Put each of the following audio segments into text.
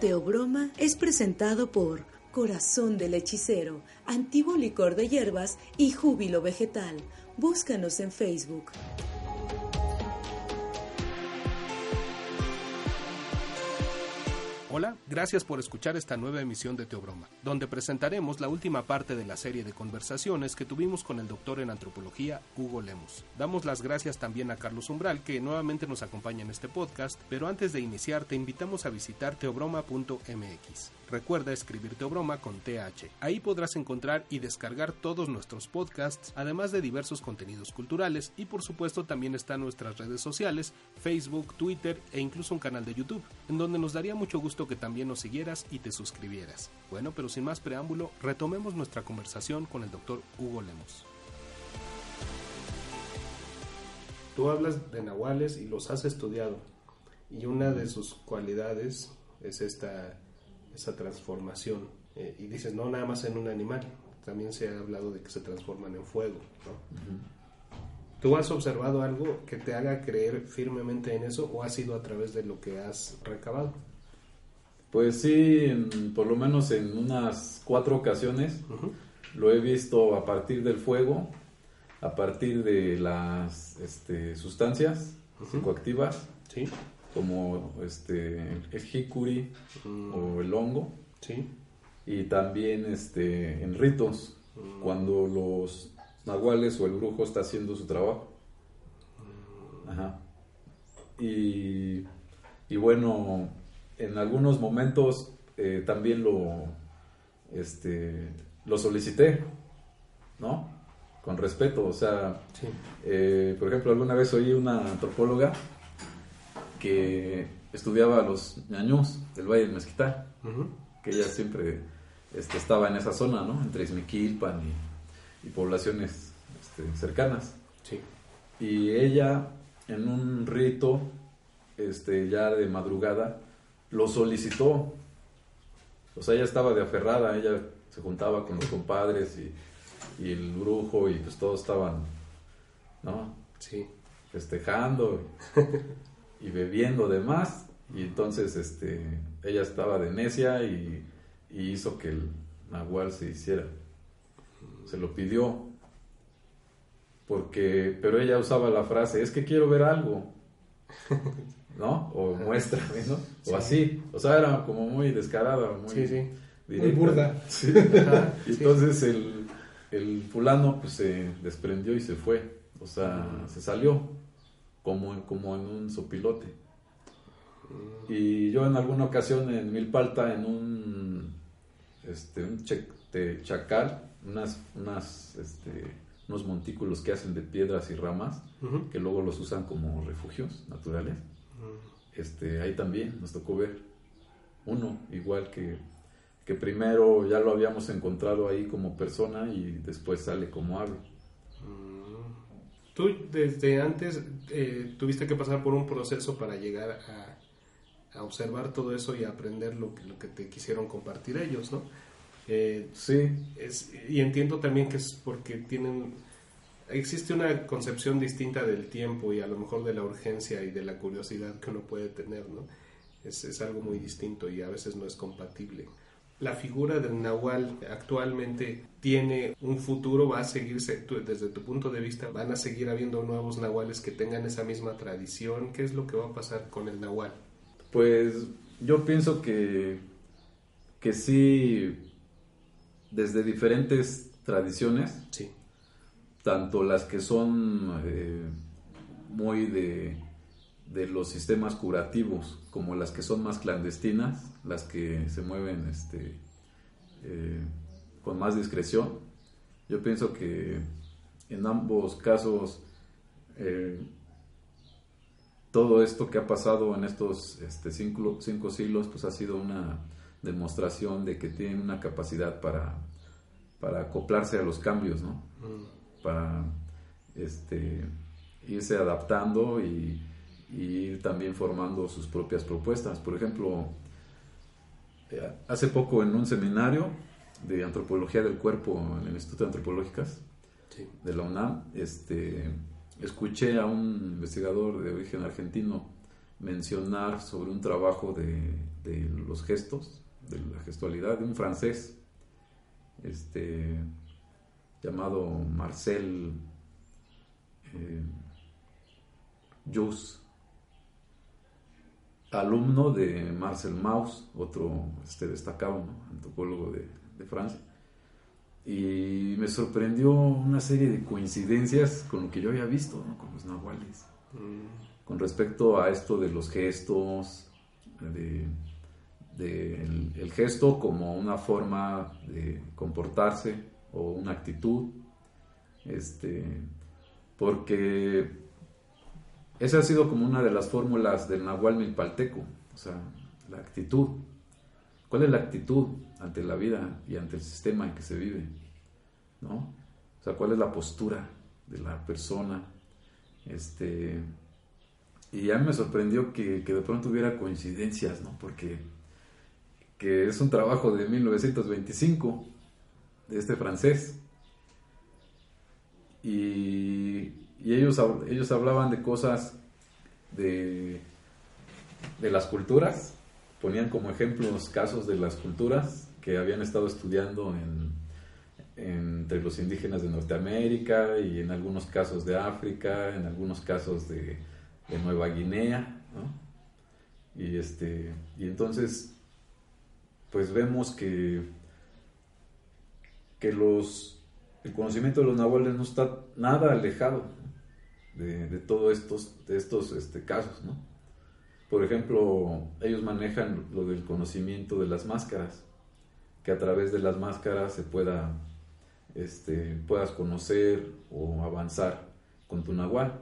Teobroma es presentado por Corazón del Hechicero, Antiguo Licor de Hierbas y Júbilo Vegetal. Búscanos en Facebook. Hola, gracias por escuchar esta nueva emisión de Teobroma, donde presentaremos la última parte de la serie de conversaciones que tuvimos con el doctor en antropología Hugo Lemus. Damos las gracias también a Carlos Umbral, que nuevamente nos acompaña en este podcast, pero antes de iniciar te invitamos a visitar teobroma.mx. Recuerda escribir Teobroma con TH. Ahí podrás encontrar y descargar todos nuestros podcasts, además de diversos contenidos culturales y por supuesto también están nuestras redes sociales, Facebook, Twitter e incluso un canal de YouTube, en donde nos daría mucho gusto que también nos siguieras y te suscribieras. Bueno, pero sin más preámbulo, retomemos nuestra conversación con el doctor Hugo Lemos. Tú hablas de nahuales y los has estudiado, y una de sus cualidades es esta esa transformación. Eh, y dices, no nada más en un animal, también se ha hablado de que se transforman en fuego. ¿Tú has observado algo que te haga creer firmemente en eso o ha sido a través de lo que has recabado? Pues sí, por lo menos en unas cuatro ocasiones lo he visto a partir del fuego, a partir de las este, sustancias psicoactivas, ¿Sí? como este, el jicuri mm. o el hongo. Sí. Y también este, en ritos, mm. cuando los nahuales o el brujo está haciendo su trabajo. Mm. Ajá. Y, y, bueno, en algunos momentos eh, también lo, este, lo solicité, ¿no? Con respeto, o sea, eh, por ejemplo, alguna vez oí una antropóloga que estudiaba los ñañús del Valle del Mezquital, que ella siempre este, estaba en esa zona, ¿no? Entre Izmiquilpan y, poblaciones este, cercanas. Sí. Y ella, en un rito, este, ya de madrugada, lo solicitó. O sea, ella estaba de aferrada, ella se juntaba con los compadres y, y el brujo y pues todos estaban, ¿no? Sí. Festejando. y bebiendo de más y entonces este ella estaba de necia y, hizo que el nahual se hiciera se lo pidió porque pero ella usaba la frase es que quiero ver algo ¿no? o muéstrame ¿no? o así o sea era como muy descarada muy, sí, muy burda y entonces el, el fulano pues se desprendió y se fue o sea se salió como en, como en un sopilote. Mm. Y yo en alguna ocasión en Milpalta, en un, este, un chacal, unas, unas, este, unos montículos que hacen de piedras y ramas, que luego los usan como refugios naturales. Este, ahí también nos tocó ver uno, igual que, que primero ya lo habíamos encontrado ahí como persona y después sale como ave. Tú desde antes eh, tuviste que pasar por un proceso para llegar a, observar todo eso y aprender lo que, lo que te quisieron compartir ellos, ¿no? Eh, sí. Es, y entiendo también que es porque tienen... Existe una concepción distinta del tiempo y a lo mejor de la urgencia y de la curiosidad que uno puede tener, ¿no? Es, es algo muy distinto y a veces no es compatible la figura del Nahual actualmente tiene un futuro, va a seguirse, desde tu punto de vista, van a seguir habiendo nuevos Nahuales que tengan esa misma tradición. ¿Qué es lo que va a pasar con el Nahual? Pues yo pienso que, que sí, desde diferentes tradiciones, sí. Tanto las que son eh, muy de de los sistemas curativos como las que son más clandestinas, las que se mueven este, eh, con más discreción. Yo pienso que en ambos casos eh, todo esto que ha pasado en estos este, cinco, cinco siglos, pues ha sido una demostración de que tienen una capacidad para, para acoplarse a los cambios, ¿no? Mm. Para este, irse adaptando y, y, ir también formando sus propias propuestas. Por ejemplo, eh, hace poco en un seminario de antropología del cuerpo en el Instituto de Antropológicas de la UNAM, este, escuché a un investigador de origen argentino mencionar sobre un trabajo de, de los gestos, de la gestualidad, de un francés este, llamado Marcel eh, alumno de Marcel Mauss, otro este, destacado antropólogo de, de Francia. Y me sorprendió una serie de coincidencias con lo que yo había visto, con los nahuales, mm. con respecto a esto de los gestos, de, el, gesto como una forma de comportarse o una actitud, este, porque esa ha sido como una de las fórmulas del nahual milpalteco, o sea, la actitud. ¿Cuál es la actitud ante la vida y ante el sistema en que se vive? ¿No? O sea, ¿cuál es la postura de la persona? Este, y ya me sorprendió que, de pronto hubiera coincidencias, ¿no? Porque que es un trabajo de 1925 de este francés. Y, ellos, ellos hablaban de cosas de, de las culturas ponían como ejemplos casos de las culturas que habían estado estudiando entre los indígenas de Norteamérica y en algunos casos de África, en algunos casos de, Nueva Guinea, Y, este, y entonces, pues vemos que, que los, el conocimiento de los nahuales no está nada alejado de, de todos estos, de estos este, casos, ¿no? Por ejemplo, ellos manejan lo del conocimiento de las máscaras, que a través de las máscaras se pueda, este, puedas conocer o avanzar con tu nahual.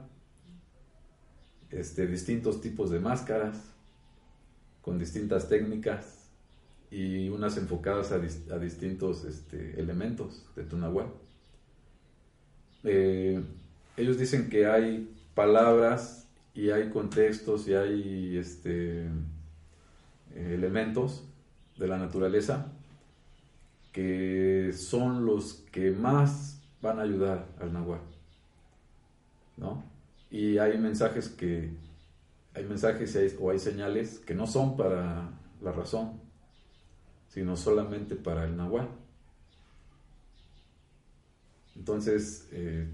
Este, distintos tipos de máscaras, con distintas técnicas y unas enfocadas a, distintos este, elementos de tu nahual. Eh, ellos dicen que hay palabras y hay contextos y hay este, elementos de la naturaleza que son los que más van a ayudar al nahual. ¿no? Y hay mensajes que hay mensajes o hay señales que no son para la razón, sino solamente para el nahual. Entonces, eh,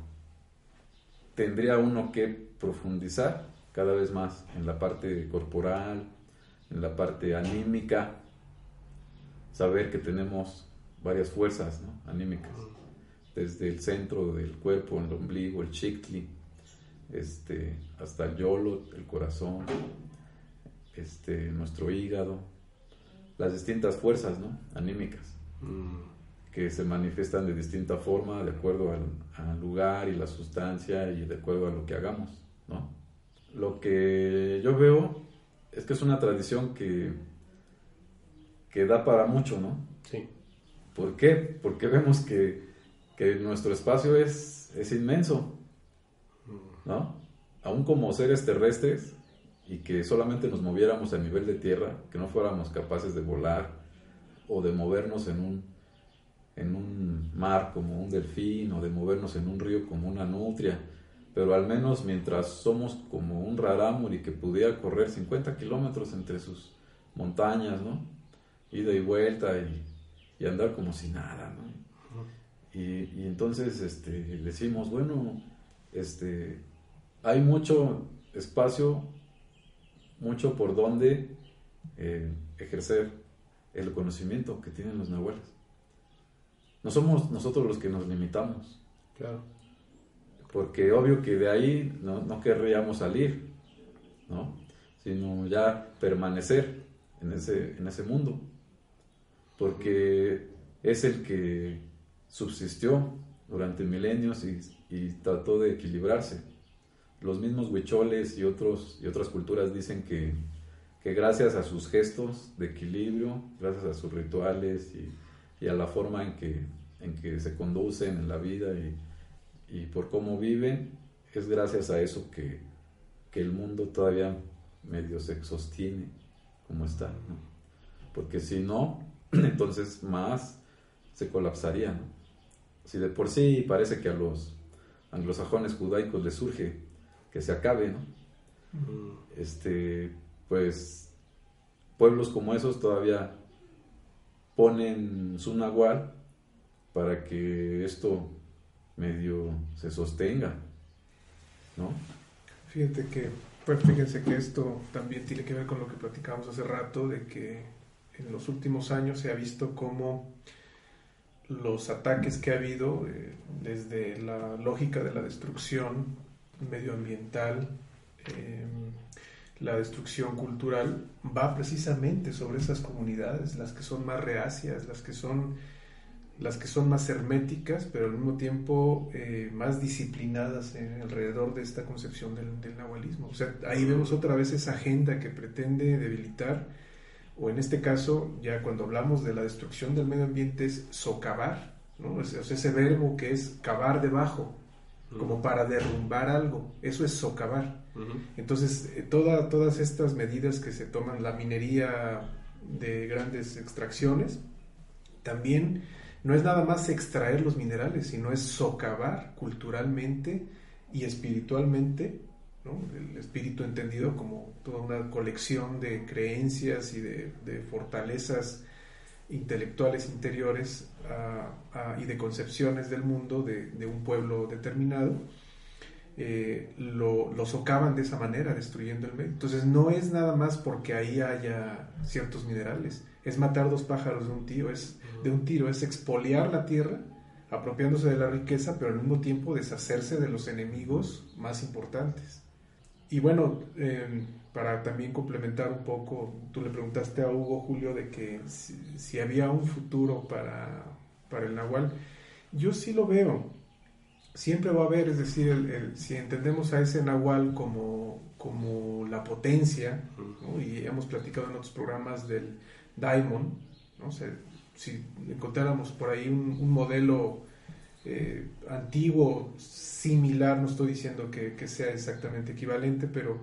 tendría uno que profundizar cada vez más en la parte corporal, en la parte anímica, saber que tenemos varias fuerzas anímicas, desde el centro del cuerpo, el ombligo, el chicli, este, hasta el yolo, el corazón, este, nuestro hígado, las distintas fuerzas anímicas mm. que se manifiestan de distinta forma de acuerdo al, al, lugar y la sustancia y de acuerdo a lo que hagamos. ¿no? lo que yo veo es que es una tradición que, que da para mucho, ¿no? Sí. ¿Por qué? Porque vemos que, nuestro espacio es, es inmenso, ¿no? Aún como seres terrestres y que solamente nos moviéramos a nivel de tierra, que no fuéramos capaces de volar o de movernos en un, en un mar como un delfín o de movernos en un río como una nutria, pero al menos mientras somos como un rarámuri que pudiera correr 50 kilómetros entre sus montañas, ¿no? Ida y vuelta y, andar como si nada, ¿no? Y, entonces este, decimos, bueno, este, hay mucho espacio, mucho por donde eh, ejercer el conocimiento que tienen los nahuales. No somos nosotros los que nos limitamos. Claro porque obvio que de ahí no, querríamos salir, ¿no? sino ya permanecer en ese, en ese mundo, porque es el que subsistió durante milenios y, trató de equilibrarse. Los mismos huicholes y, otros, y otras culturas dicen que, que gracias a sus gestos de equilibrio, gracias a sus rituales y, y a la forma en que, en que se conducen en la vida y, y por cómo viven, es gracias a eso que, que el mundo todavía medio se sostiene como está. Porque si no, entonces más se colapsaría. Si de por sí parece que a los anglosajones judaicos les surge que se acabe, ¿no? Este, pues pueblos como esos todavía ponen su nahual para que esto medio se sostenga, ¿no? Fíjate que, pues fíjense que esto también tiene que ver con lo que platicábamos hace rato, de que en los últimos años se ha visto cómo los ataques que ha habido, eh, desde la lógica de la destrucción medioambiental, eh, la destrucción cultural, va precisamente sobre esas comunidades, las que son más reacias, las que son, las que son más herméticas, pero al mismo tiempo eh, más disciplinadas en, alrededor de esta concepción del, del. O sea, ahí vemos otra vez esa agenda que pretende debilitar o en este caso, ya cuando hablamos de la destrucción del medio ambiente, es socavar, ¿no? Es ese verbo que es cavar debajo, como para derrumbar algo, eso es socavar. Entonces, eh, toda, todas estas medidas que se toman, la minería de grandes extracciones, también no es nada más extraer los minerales, sino es socavar culturalmente y espiritualmente el espíritu entendido como toda una colección de creencias y de, fortalezas intelectuales interiores y de concepciones del mundo de, un pueblo determinado, eh, lo, socavan de esa manera, destruyendo el medio. Entonces no es nada más porque ahí haya ciertos minerales, es matar dos pájaros de un tiro, es de un tiro, es expoliar la tierra apropiándose de la riqueza, pero al mismo tiempo deshacerse de los enemigos más importantes. Y bueno, em, para también complementar un poco, tú le preguntaste a Hugo Julio de que si, había un futuro para, para, el Nahual. Yo sí lo veo. Siempre va a haber, es decir, el, si entendemos a ese Nahual como, como la potencia, y hemos platicado en otros programas del Daimon, ¿no? si encontráramos por ahí un, modelo eh, antiguo, similar, no estoy diciendo que, sea exactamente equivalente, pero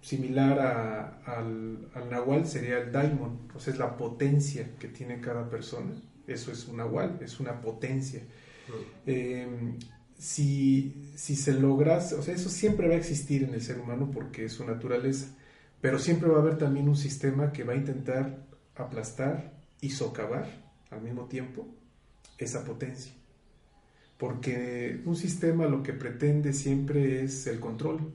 similar al, Nahual sería el Daimon, o sea, es la potencia que tiene cada persona. Eso es un Nahual, es una potencia. Em, si, si se logra, o sea, eso siempre va a existir en el ser humano porque es su naturaleza, pero siempre va a haber también un sistema que va a intentar aplastar y socavar al mismo tiempo esa potencia porque un sistema lo que pretende siempre es el control.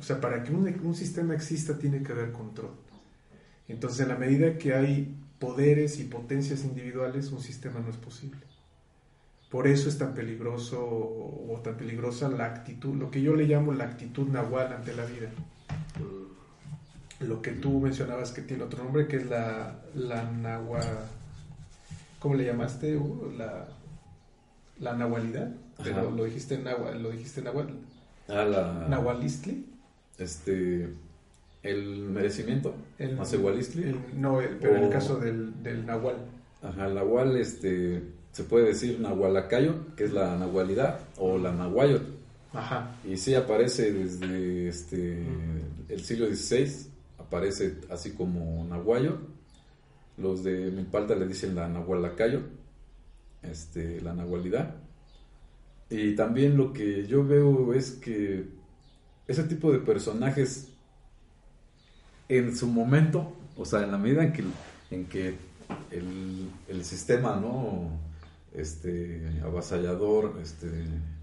O sea, para que un, sistema exista tiene que haber control. Entonces, en la medida que hay poderes y potencias individuales, un sistema no es posible. Por eso es tan peligroso o tan peligrosa la actitud, lo que yo le llamo la actitud nahual ante la vida. Lo que tú mencionabas que tiene otro nombre, que es la, la nahua, ¿cómo le llamaste? La, la nahualidad, pero lo dijiste en nahual, lo dijiste en nahual. Ah, la... Nahualistli. Este, el merecimiento, el, Masehualistli. no, pero en el caso del, del nahual. Ajá, el nahual, este, se puede decir nahualacayo, que es la nahualidad, o la nahuayot. Ajá. Y sí aparece desde este, el siglo XVI, aparece así como nahuayo. Los de Milpalta le dicen la nahualacayo este, la nahualidad. Y también lo que yo veo es que ese tipo de personajes en su momento, o sea, en la medida en que, en que el, sistema ¿no? este, avasallador, este,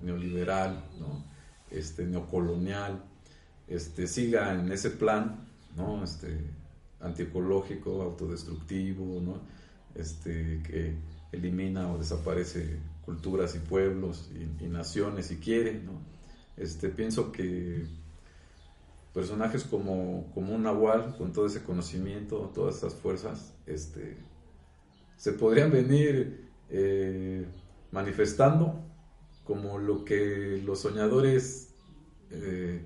neoliberal, ¿no? este, neocolonial, este, siga en ese plan ¿no? este, antiecológico, autodestructivo, ¿no? este, que elimina o desaparece culturas y pueblos y, naciones si quiere, ¿no? Este, pienso que personajes como, como un Nahual, con todo ese conocimiento, todas esas fuerzas, este, se podrían venir eh, manifestando como lo que los soñadores eh,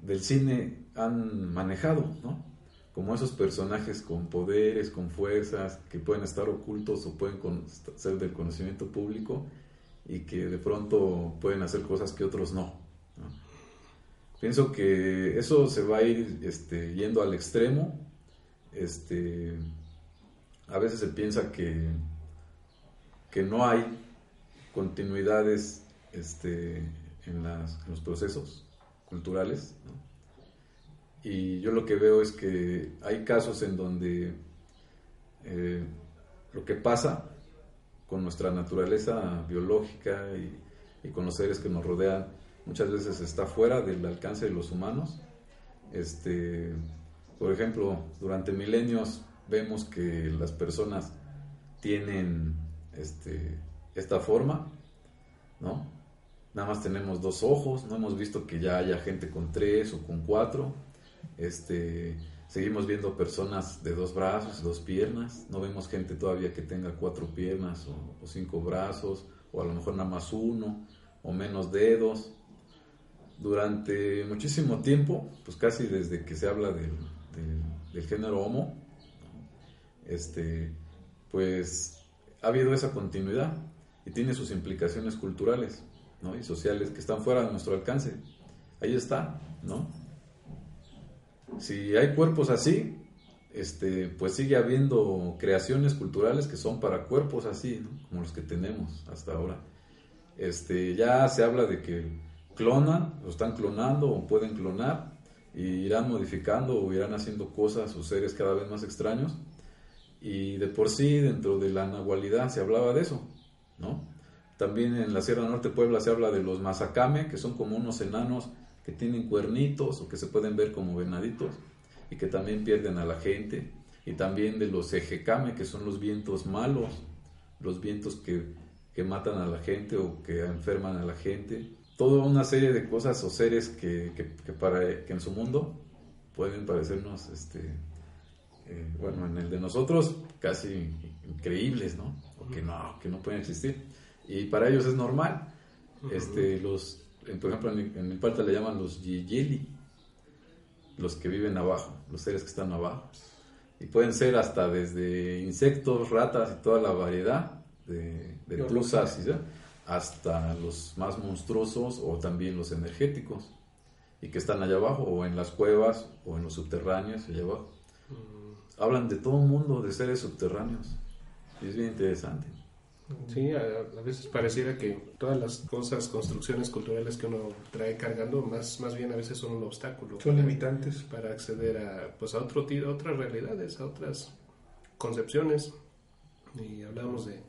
del cine han manejado, ¿no? Como esos personajes con poderes, con fuerzas, que pueden estar ocultos o pueden ser del conocimiento público y que de pronto pueden hacer cosas que otros no. Pienso que eso se va a ir este, yendo al extremo. Este, a veces se piensa que, que no hay continuidades este, en, los procesos culturales. Y yo lo que veo es que hay casos en donde eh, lo que pasa con nuestra naturaleza biológica y, con los seres que nos rodean muchas veces está fuera del alcance de los humanos. Este, por ejemplo, durante milenios vemos que las personas tienen este, esta forma, ¿no? Nada más tenemos dos ojos, no hemos visto que ya haya gente con tres o con cuatro. Este, Seguimos viendo personas de dos brazos, dos piernas. No vemos gente todavía que tenga cuatro piernas o, cinco brazos, o a lo mejor nada más uno, o menos dedos. Durante muchísimo tiempo, pues casi desde que se habla del, género homo, este, pues ha habido esa continuidad y tiene sus implicaciones culturales y sociales que están fuera de nuestro alcance. Ahí está, ¿no? si hay cuerpos así, este, pues sigue habiendo creaciones culturales que son para cuerpos así, como los que tenemos hasta ahora. Este, ya se habla de que clonan, o están clonando o pueden clonar y irán modificando o irán haciendo cosas o seres cada vez más extraños. Y de por sí, dentro de la nahualidad se hablaba de eso, ¿no? También en la Sierra Norte Puebla se habla de los mazacame, que son como unos enanos que tienen cuernitos o que se pueden ver como venaditos y que también pierden a la gente. Y también de los ejecame, que son los vientos malos, los vientos que, que matan a la gente o que enferman a la gente. Toda una serie de cosas o seres que, que, para, que en su mundo pueden parecernos, este, eh, bueno, en el de nosotros casi increíbles, ¿no? O que no, que no pueden existir. Y para ellos es normal. Este, los, por ejemplo, en, mi parte le llaman los yiyeli, los que viven abajo, los seres que están abajo. Y pueden ser hasta desde insectos, ratas y toda la variedad de, de hasta los más monstruosos o también los energéticos, y que están allá abajo, o en las cuevas, o en los subterráneos, allá abajo. Mm. Hablan de todo un mundo de seres subterráneos, y es bien interesante. Sí, a, veces pareciera que todas las cosas, construcciones culturales que uno trae cargando, más, más bien a veces son un obstáculo. Son limitantes. Para acceder a, pues a, otro, a otras realidades, a otras concepciones. Y hablamos de,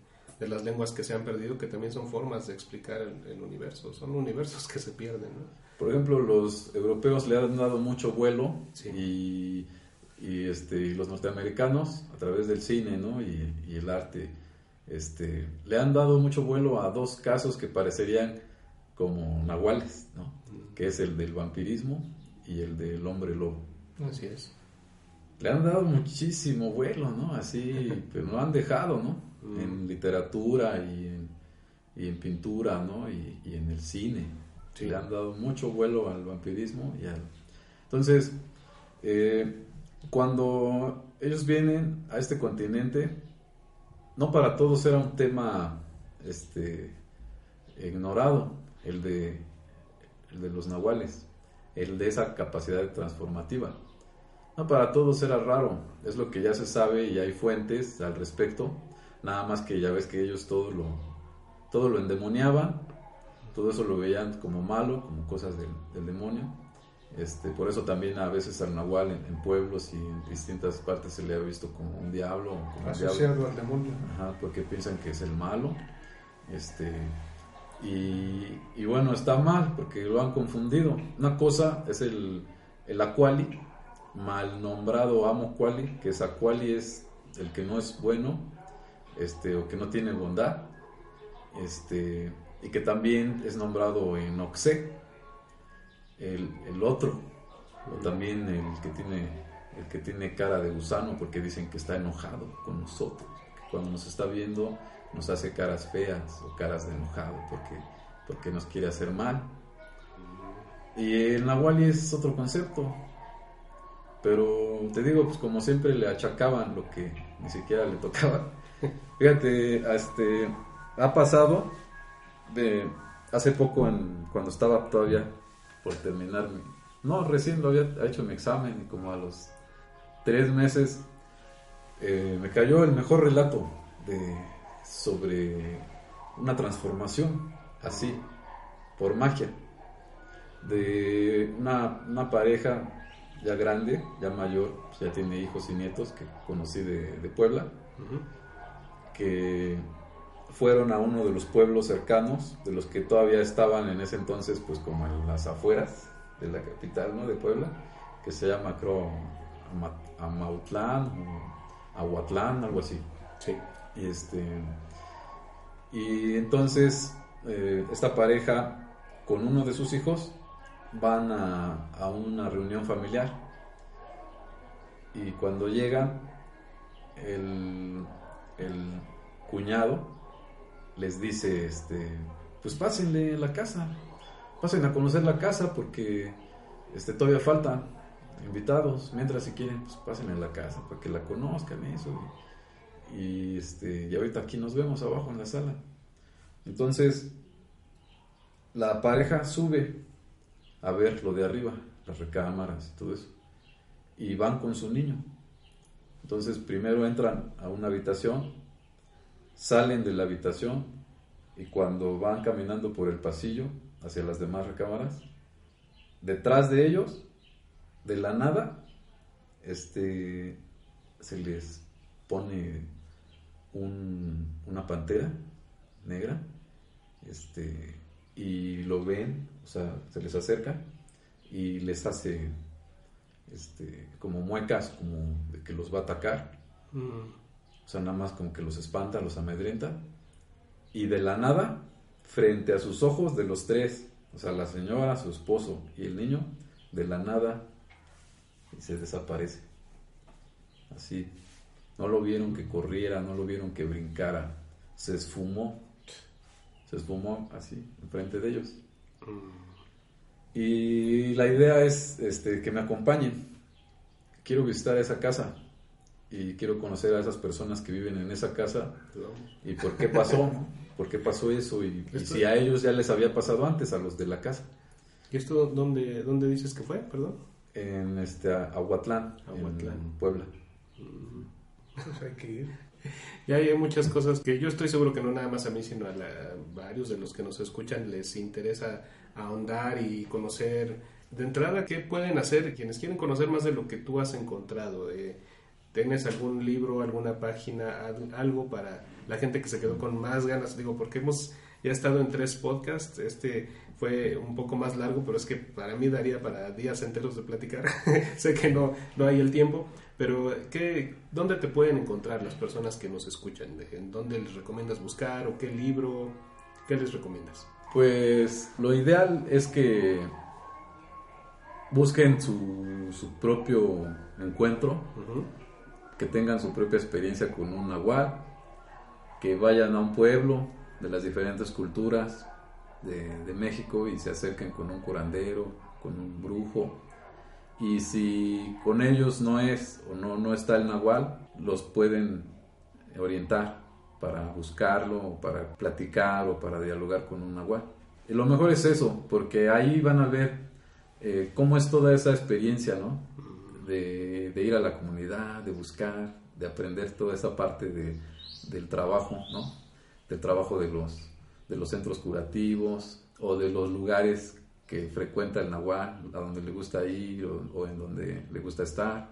de, las lenguas que se han perdido, que también son formas de explicar el, universo. Son universos que se pierden. Por ejemplo, los europeos le han dado mucho vuelo y, y, este, y los norteamericanos a través del cine ¿no? y, y el arte este, le han dado mucho vuelo a dos casos que parecerían como nahuales, ¿no? que es el del vampirismo y el del hombre lobo. Así es. Le han dado muchísimo vuelo, ¿no? Así, pero no han dejado, ¿no? Mm. En literatura y en, y en pintura, ¿no? Y, y en el cine. Le han dado mucho vuelo al vampirismo y al... Entonces, eh, cuando ellos vienen a este continente, no para todos era un tema este, ignorado, el de, el de los nahuales, el de esa capacidad transformativa. No para todos era raro, es lo que ya se sabe y hay fuentes al respecto, nada más que ya ves que ellos todo lo, todo lo endemoniaban, todo eso lo veían como malo, como cosas del demonio. Este, por eso también a veces al Nahual en, pueblos y en distintas partes se le ha visto como un diablo. Como Asociado al demonio. porque piensan que es el malo. Este, y, bueno, está mal porque lo han confundido. Una cosa es el, el Aquali, mal nombrado Amo Quali, que es Aquali es el que no es bueno este, o que no tiene bondad. Este, y que también es nombrado en Oxe el, otro, o también el que tiene el que tiene cara de gusano porque dicen que está enojado con nosotros, cuando nos está viendo nos hace caras feas o caras de enojado porque, porque nos quiere hacer mal. Y el Nahuali es otro concepto. Pero te digo, pues como siempre le achacaban lo que ni siquiera le tocaba. Fíjate, este, ha pasado de hace poco en, cuando estaba todavía por terminar mi, no, recién lo había hecho mi examen y como a los tres meses eh, me cayó el mejor relato de, sobre una transformación así, por magia, de una, pareja ya grande, ya mayor, pues ya tiene hijos y nietos que conocí de, de Puebla, que fueron a uno de los pueblos cercanos, de los que todavía estaban en ese entonces, pues como en las afueras de la capital, ¿no? De Puebla, que se llama, creo, Amautlán, o Aguatlán, algo así. Sí. Y este, y entonces eh, esta pareja con uno de sus hijos van a, a una reunión familiar y cuando llegan el, el cuñado les dice, este, pues pásenle la casa, pasen a conocer la casa porque este, todavía faltan invitados, mientras si quieren, pues pasen a la casa para que la conozcan eso. Y, este, y ahorita aquí nos vemos abajo en la sala. Entonces, la pareja sube a ver lo de arriba, las recámaras y todo eso. Y van con su niño. Entonces, primero entran a una habitación salen de la habitación y cuando van caminando por el pasillo hacia las demás recámaras, detrás de ellos, de la nada, este, se les pone una pantera negra, este, y lo ven, o sea, se les acerca y les hace, este, como muecas, como de que los va a atacar. Mm. O sea, nada más como que los espanta, los amedrenta. Y de la nada, frente a sus ojos de los tres, o sea, la señora, su esposo y el niño, de la nada, y se desaparece. Así. No lo vieron que corriera, no lo vieron que brincara. Se esfumó. Se esfumó así, enfrente de ellos. Y la idea es este, que me acompañen. Quiero visitar esa casa y quiero conocer a esas personas que viven en esa casa y por qué pasó, por qué pasó eso y, si a ellos ya les había pasado antes, a los de la casa. ¿Y esto dónde, dónde dices que fue, perdón? En este, Aguatlán, en Puebla. Pues hay que ir. Y hay muchas cosas que yo estoy seguro que no nada más a mí, sino a, varios de los que nos escuchan les interesa ahondar y conocer de entrada qué pueden hacer quienes quieren conocer más de lo que tú has encontrado. Eh, ¿Tienes algún libro, alguna página, algo para la gente que se quedó con más ganas? Digo, porque hemos ya estado en tres podcasts, este fue un poco más largo, pero es que para mí daría para días enteros de platicar. sé que no, no hay el tiempo, pero ¿qué, ¿dónde te pueden encontrar las personas que nos escuchan? ¿En dónde les recomiendas buscar o qué libro? ¿Qué les recomiendas? Pues lo ideal es que busquen su, su propio encuentro que tengan su propia experiencia con un nahual, que vayan a un pueblo de las diferentes culturas de, México y se acerquen con un curandero, con un brujo. Y si con ellos no es o no, no está el nahual, los pueden orientar para buscarlo, o para platicar o para dialogar con un nahual. Y lo mejor es eso, porque ahí van a ver eh, cómo es toda esa experiencia, ¿no? de, ir a la comunidad, de buscar, de aprender toda esa parte de, del trabajo, ¿no? Del trabajo de los, de los centros curativos o de los lugares que frecuenta el nahual, a donde le gusta ir o, en donde le gusta estar.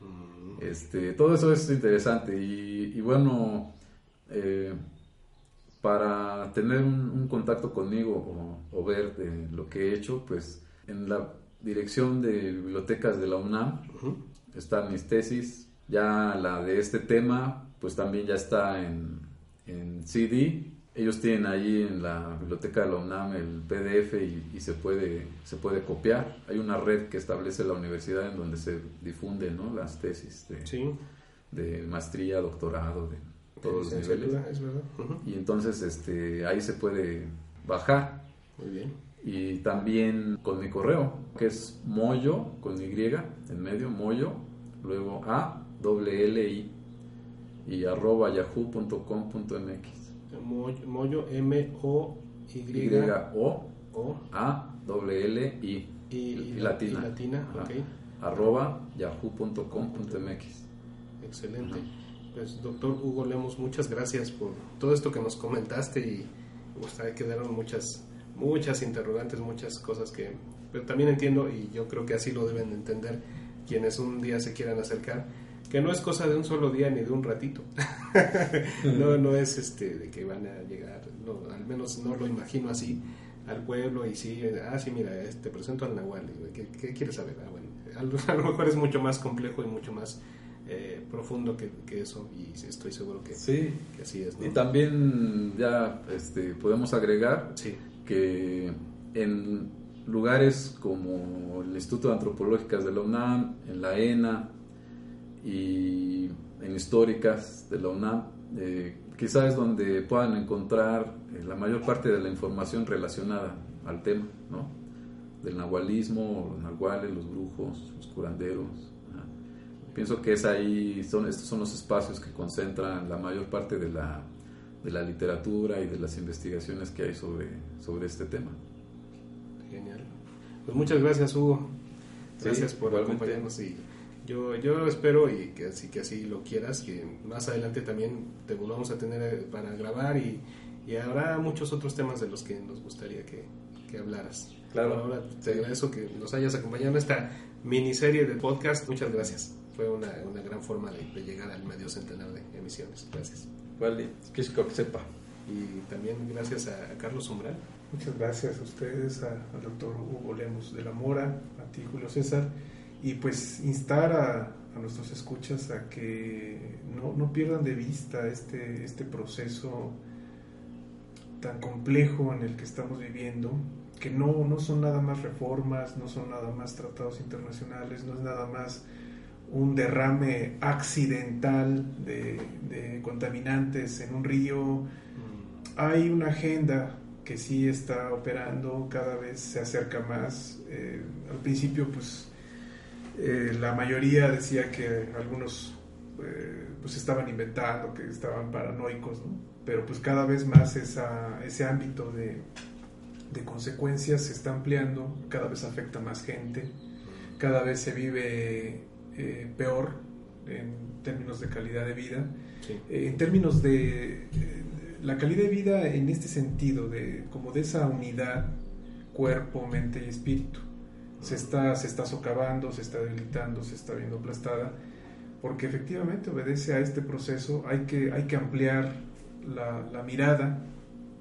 Mm. Este, todo eso es interesante y, bueno, eh, para tener un, contacto conmigo o, o, ver de lo que he hecho, pues en la dirección de bibliotecas de la UNAM. Están mis tesis. Ya la de este tema, pues también ya está en, en CD. Ellos tienen ahí en la biblioteca de la UNAM el PDF y, se, puede, se puede copiar. Hay una red que establece la universidad en donde se difunden ¿no? las tesis de, de maestría, doctorado, de todos los niveles. Y entonces este, ahí se puede bajar. Muy bien y también con mi correo, que es moyo, con Y en medio, moyo, luego A, doble L, I, y arroba yahoo.com.mx. Moyo, M, O, Y, y A, doble L, I, y, latina, latina okay. arroba yahoo.com.mx. Excelente. Pues doctor Hugo Lemos, muchas gracias por todo esto que nos comentaste y pues, quedaron muchas muchas interrogantes, muchas cosas que pero también entiendo y yo creo que así lo deben entender quienes un día se quieran acercar que no es cosa de un solo día ni de un ratito no no es este de que van a llegar no, al menos no lo imagino así al pueblo y sí ah sí mira te presento al Nahual ¿qué, quieres saber? Ah, a lo mejor es mucho más complejo y mucho más eh, profundo que, eso y estoy seguro que, sí. que así es y también ya este, podemos agregar sí que en lugares como el Instituto de Antropológicas de la UNAM, en la ENA y en históricas de la UNAM, eh, quizás es donde puedan encontrar eh, la mayor parte de la información relacionada al tema, ¿no? Del nahualismo, los nahuales, los brujos, los curanderos. Pienso que es ahí, son, estos son los espacios que concentran la mayor parte de la de la literatura y de las investigaciones que hay sobre, sobre este tema. Genial. Pues muchas gracias, Hugo. Gracias por acompañarnos y yo, yo espero y que así que así lo quieras, que más adelante también te volvamos a tener eh, para grabar y, y habrá muchos otros temas de los que nos gustaría que, que hablaras. Claro. Ahora te agradezco que nos hayas acompañado en esta miniserie de podcast. Muchas gracias. Fue una, una gran forma de, de llegar al medio centenar de emisiones. Gracias. Vale, que sepa. Y también gracias a, Carlos Umbral. Muchas gracias a ustedes, al doctor Hugo Lemos de la Mora, a ti Julio César, y pues instar a, a nuestros escuchas a que no, no, pierdan de vista este, este proceso tan complejo en el que estamos viviendo, que no, no son nada más reformas, no son nada más tratados internacionales, no es nada más un derrame accidental de, contaminantes en un río. Hay una agenda que sí está operando, cada vez se acerca más. Eh, al principio, pues, eh, la mayoría decía que algunos eh, pues estaban inventando, que estaban paranoicos, pero pues cada vez más ese ámbito de, de consecuencias se está ampliando, cada vez afecta más gente, cada vez se vive eh, peor en términos de calidad de vida. Eh, en términos de eh, la calidad de vida en este sentido, de como de esa unidad cuerpo, mente y espíritu. Se está, se está socavando, se está debilitando, se está viendo aplastada, porque efectivamente obedece a este proceso, hay que, hay que ampliar la, la mirada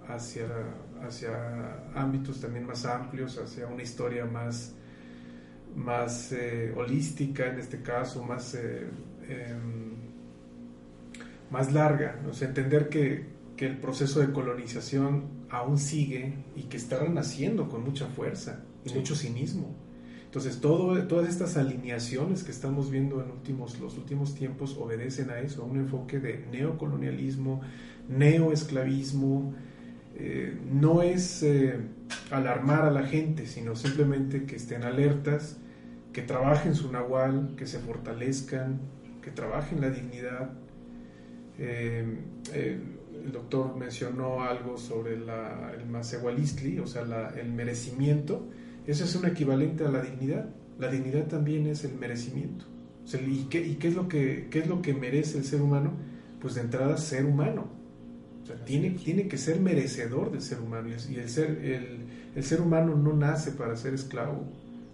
hacia, hacia ámbitos también más amplios, hacia una historia más, más eh, holística en este caso, más, eh, em, más larga, ¿no? entender que, que, el proceso de colonización aún sigue y que está renaciendo con mucha fuerza y mucho cinismo. Entonces, todo, todas estas alineaciones que estamos viendo en últimos, los últimos tiempos obedecen a eso, a un enfoque de neocolonialismo, neoesclavismo. Eh, no es alarmar a la gente, sino simplemente que estén alertas que trabajen su nahual, que se fortalezcan, que trabajen la dignidad. Eh, el doctor mencionó algo sobre la, el masehualistli, o sea, el merecimiento. Eso es un equivalente a la dignidad. La dignidad también es el merecimiento. ¿y, qué, ¿Y qué es, lo que, qué es lo que merece el ser humano? Pues de entrada ser humano. O sea, tiene, tiene que ser merecedor del ser humano. Y el ser, el, el ser humano no nace para ser esclavo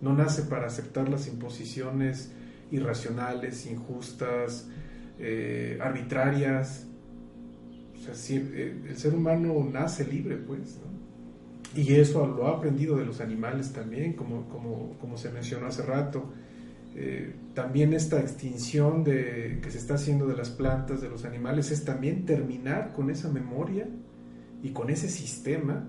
no nace para aceptar las imposiciones irracionales, injustas, eh, arbitrarias. O sea, eh, el ser humano nace libre, pues. Y eso lo ha aprendido de los animales también, como, como, como se mencionó hace rato. Eh, también esta extinción de, que se está haciendo de las plantas, de los animales, es también terminar con esa memoria y con ese sistema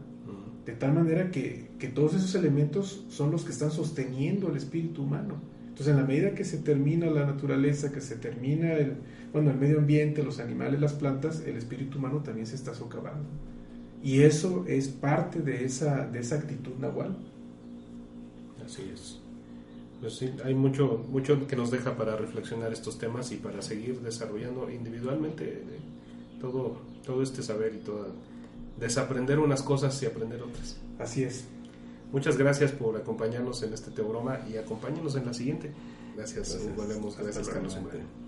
de tal manera que, que, todos esos elementos son los que están sosteniendo el espíritu humano. Entonces, en la medida que se termina la naturaleza, que se termina el, bueno, el medio ambiente, los animales, las plantas, el espíritu humano también se está socavando. Y eso es parte de esa, de esa actitud nahual. Así es. Pues hay mucho, mucho que nos deja para reflexionar estos temas y para seguir desarrollando individualmente eh, todo, todo este saber y toda, desaprender unas cosas y aprender otras. Así es. Muchas gracias por acompañarnos en este Teobroma y acompáñenos en la siguiente. Gracias, Gracias. volvemos. Hasta Gracias, Carlos.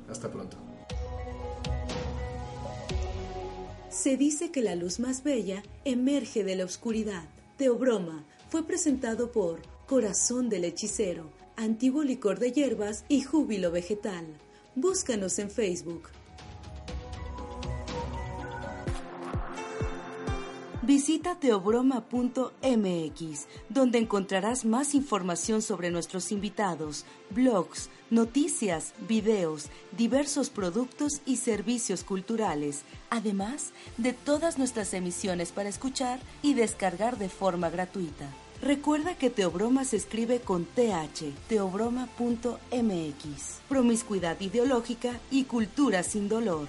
Hasta pronto. Se dice que la luz más bella emerge de la oscuridad. Teobroma fue presentado por Corazón del Hechicero, Antiguo Licor de Hierbas y Júbilo Vegetal. Búscanos en Facebook. Visita teobroma.mx, donde encontrarás más información sobre nuestros invitados, blogs, noticias, videos, diversos productos y servicios culturales, además de todas nuestras emisiones para escuchar y descargar de forma gratuita. Recuerda que Teobroma se escribe con TH, teobroma.mx. Promiscuidad ideológica y cultura sin dolor.